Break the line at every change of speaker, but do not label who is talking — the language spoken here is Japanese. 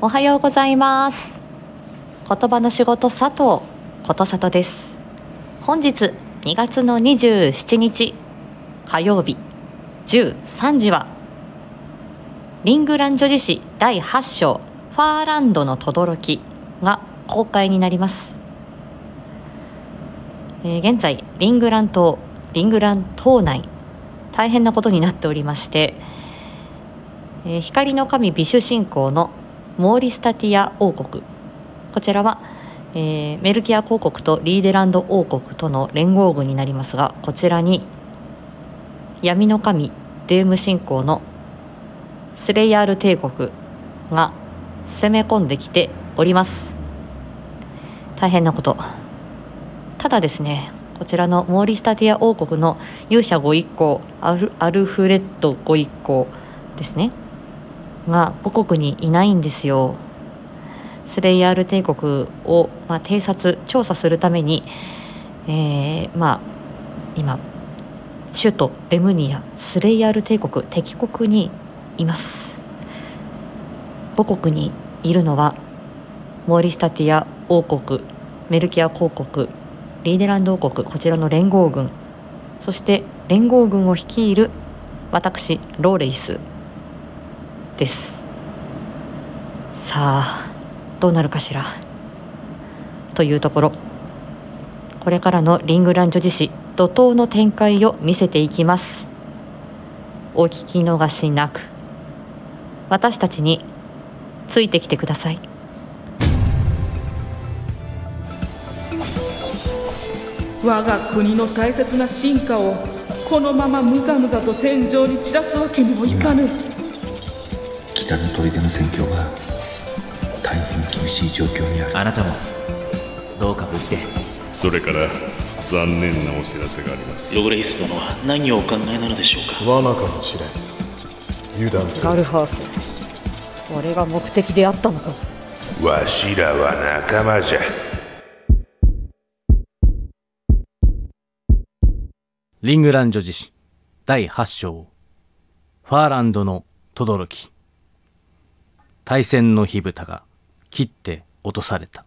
おはようございます。言葉の仕事佐藤ことさとです。本日2月の27日火曜日13時はリングラン女子誌第8章ファーランドの轟が公開になります、えー、現在リングラン島リングラン島内大変なことになっておりまして、えー、光の神美酒信仰のモーリスタティア王国。こちらは、えー、メルキア公国とリーデランド王国との連合軍になりますがこちらに闇の神デーム信仰のスレイヤール帝国が攻め込んできております。大変なこと。ただですねこちらのモーリスタティア王国の勇者ご一行アルアルフレッドご一行ですね。が母国にいないんですよ。スレイヤール帝国を、まあ、偵察調査するために、えー、まあ今首都レムニアスレイヤール帝国敵国にいます。母国にいるのはモーリスタティア王国メルキア公国リーデランド王国こちらの連合軍。そして連合軍を率いる私ローレイス。です。さあどうなるかしら。というところ。これからのリングラン女子誌怒涛の展開を見せていきます。お聞き逃しなく。私たちについてきてください。
我が国の大切な進化をこのままむざむざと戦場に散らすわけにもいかぬ。
北の砦の戦況が大変厳しい状況にある。
あなたもどうか無事で。
それから残念なお知らせがあります。
ログレイス殿は何をお考えなのでしょうか？
罠かもしれん。油断する。
ガルハース。俺が目的であったのか。
わしらは仲間じゃ。
リングラン女子誌第8章。ファーランドの轟対戦の火蓋が切って落とされた。